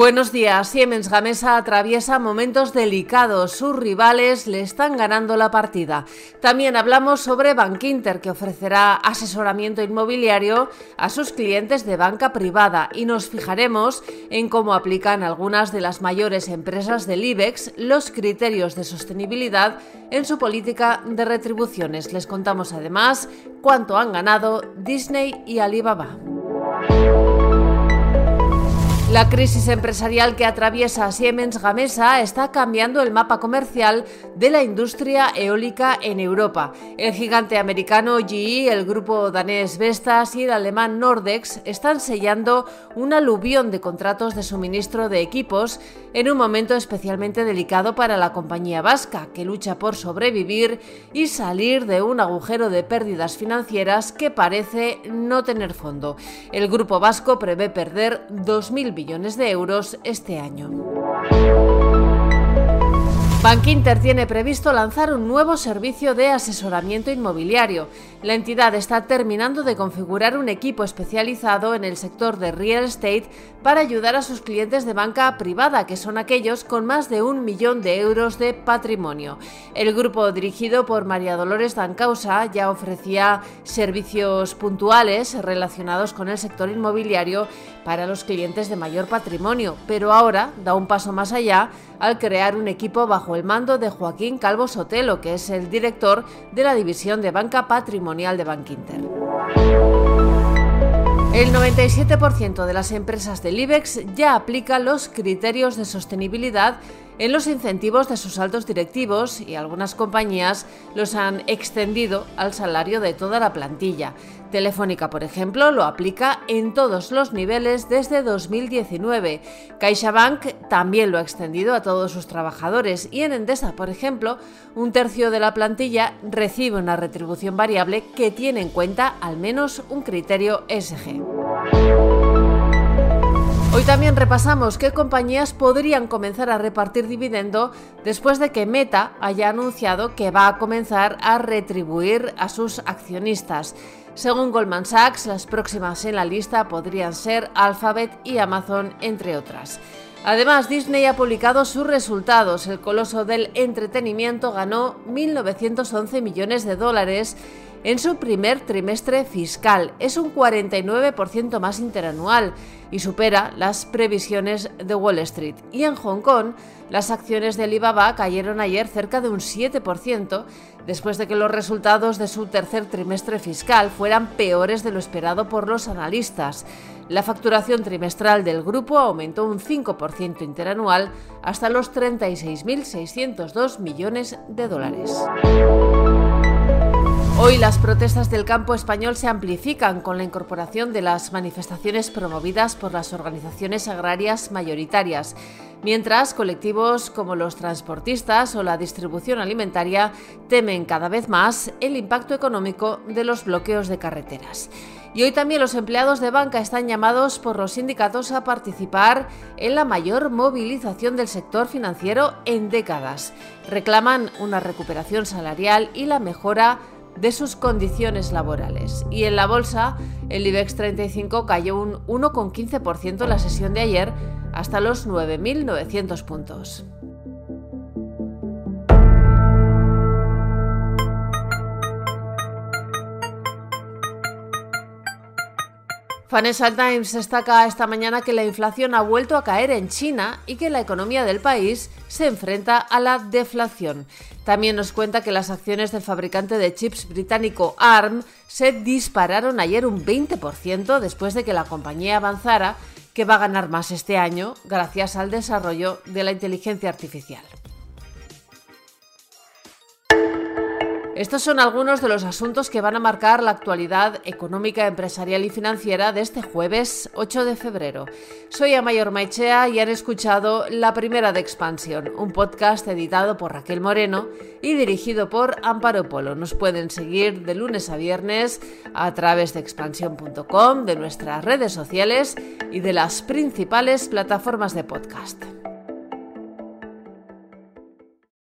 Buenos días. Siemens Gamesa atraviesa momentos delicados. Sus rivales le están ganando la partida. También hablamos sobre Bankinter, que ofrecerá asesoramiento inmobiliario a sus clientes de banca privada y nos fijaremos en cómo aplican algunas de las mayores empresas del IBEX los criterios de sostenibilidad en su política de retribuciones. Les contamos además cuánto han ganado Disney y Alibaba. La crisis empresarial que atraviesa Siemens Gamesa está cambiando el mapa comercial de la industria eólica en Europa. El gigante americano GE, el grupo danés Vestas y el alemán Nordex están sellando un aluvión de contratos de suministro de equipos en un momento especialmente delicado para la compañía vasca, que lucha por sobrevivir y salir de un agujero de pérdidas financieras que parece no tener fondo. El grupo vasco prevé perder 2000 de euros este año. Bankinter tiene previsto lanzar un nuevo servicio de asesoramiento inmobiliario. La entidad está terminando de configurar un equipo especializado en el sector de real estate para ayudar a sus clientes de banca privada, que son aquellos con más de un millón de euros de patrimonio. El grupo dirigido por María Dolores Dancausa ya ofrecía servicios puntuales relacionados con el sector inmobiliario para los clientes de mayor patrimonio, pero ahora da un paso más allá al crear un equipo bajo el mando de Joaquín Calvo Sotelo, que es el director de la división de banca patrimonial de Bankinter. El 97% de las empresas del IBEX ya aplica los criterios de sostenibilidad en los incentivos de sus altos directivos y algunas compañías los han extendido al salario de toda la plantilla. Telefónica, por ejemplo, lo aplica en todos los niveles desde 2019. CaixaBank también lo ha extendido a todos sus trabajadores y en Endesa, por ejemplo, un tercio de la plantilla recibe una retribución variable que tiene en cuenta al menos un criterio SG. Hoy también repasamos qué compañías podrían comenzar a repartir dividendo después de que Meta haya anunciado que va a comenzar a retribuir a sus accionistas. Según Goldman Sachs, las próximas en la lista podrían ser Alphabet y Amazon, entre otras. Además, Disney ha publicado sus resultados. El coloso del entretenimiento ganó 1.911 millones de dólares en su primer trimestre fiscal. Es un 49% más interanual y supera las previsiones de Wall Street. Y en Hong Kong, las acciones de Alibaba cayeron ayer cerca de un 7% después de que los resultados de su tercer trimestre fiscal fueran peores de lo esperado por los analistas. La facturación trimestral del grupo aumentó un 5% interanual hasta los 36.602 millones de dólares. Hoy las protestas del campo español se amplifican con la incorporación de las manifestaciones promovidas por las organizaciones agrarias mayoritarias, mientras colectivos como los transportistas o la distribución alimentaria temen cada vez más el impacto económico de los bloqueos de carreteras. Y hoy también los empleados de banca están llamados por los sindicatos a participar en la mayor movilización del sector financiero en décadas. Reclaman una recuperación salarial y la mejora de sus condiciones laborales. Y en la bolsa, el IBEX 35 cayó un 1,15% en la sesión de ayer hasta los 9.900 puntos. Financial Times destaca esta mañana que la inflación ha vuelto a caer en China y que la economía del país se enfrenta a la deflación. También nos cuenta que las acciones del fabricante de chips británico ARM se dispararon ayer un 20% después de que la compañía avanzara que va a ganar más este año gracias al desarrollo de la inteligencia artificial. Estos son algunos de los asuntos que van a marcar la actualidad económica, empresarial y financiera de este jueves 8 de febrero. Soy Amayor Maichea y han escuchado La Primera de Expansión, un podcast editado por Raquel Moreno y dirigido por Amparo Polo. Nos pueden seguir de lunes a viernes a través de expansión.com, de nuestras redes sociales y de las principales plataformas de podcast.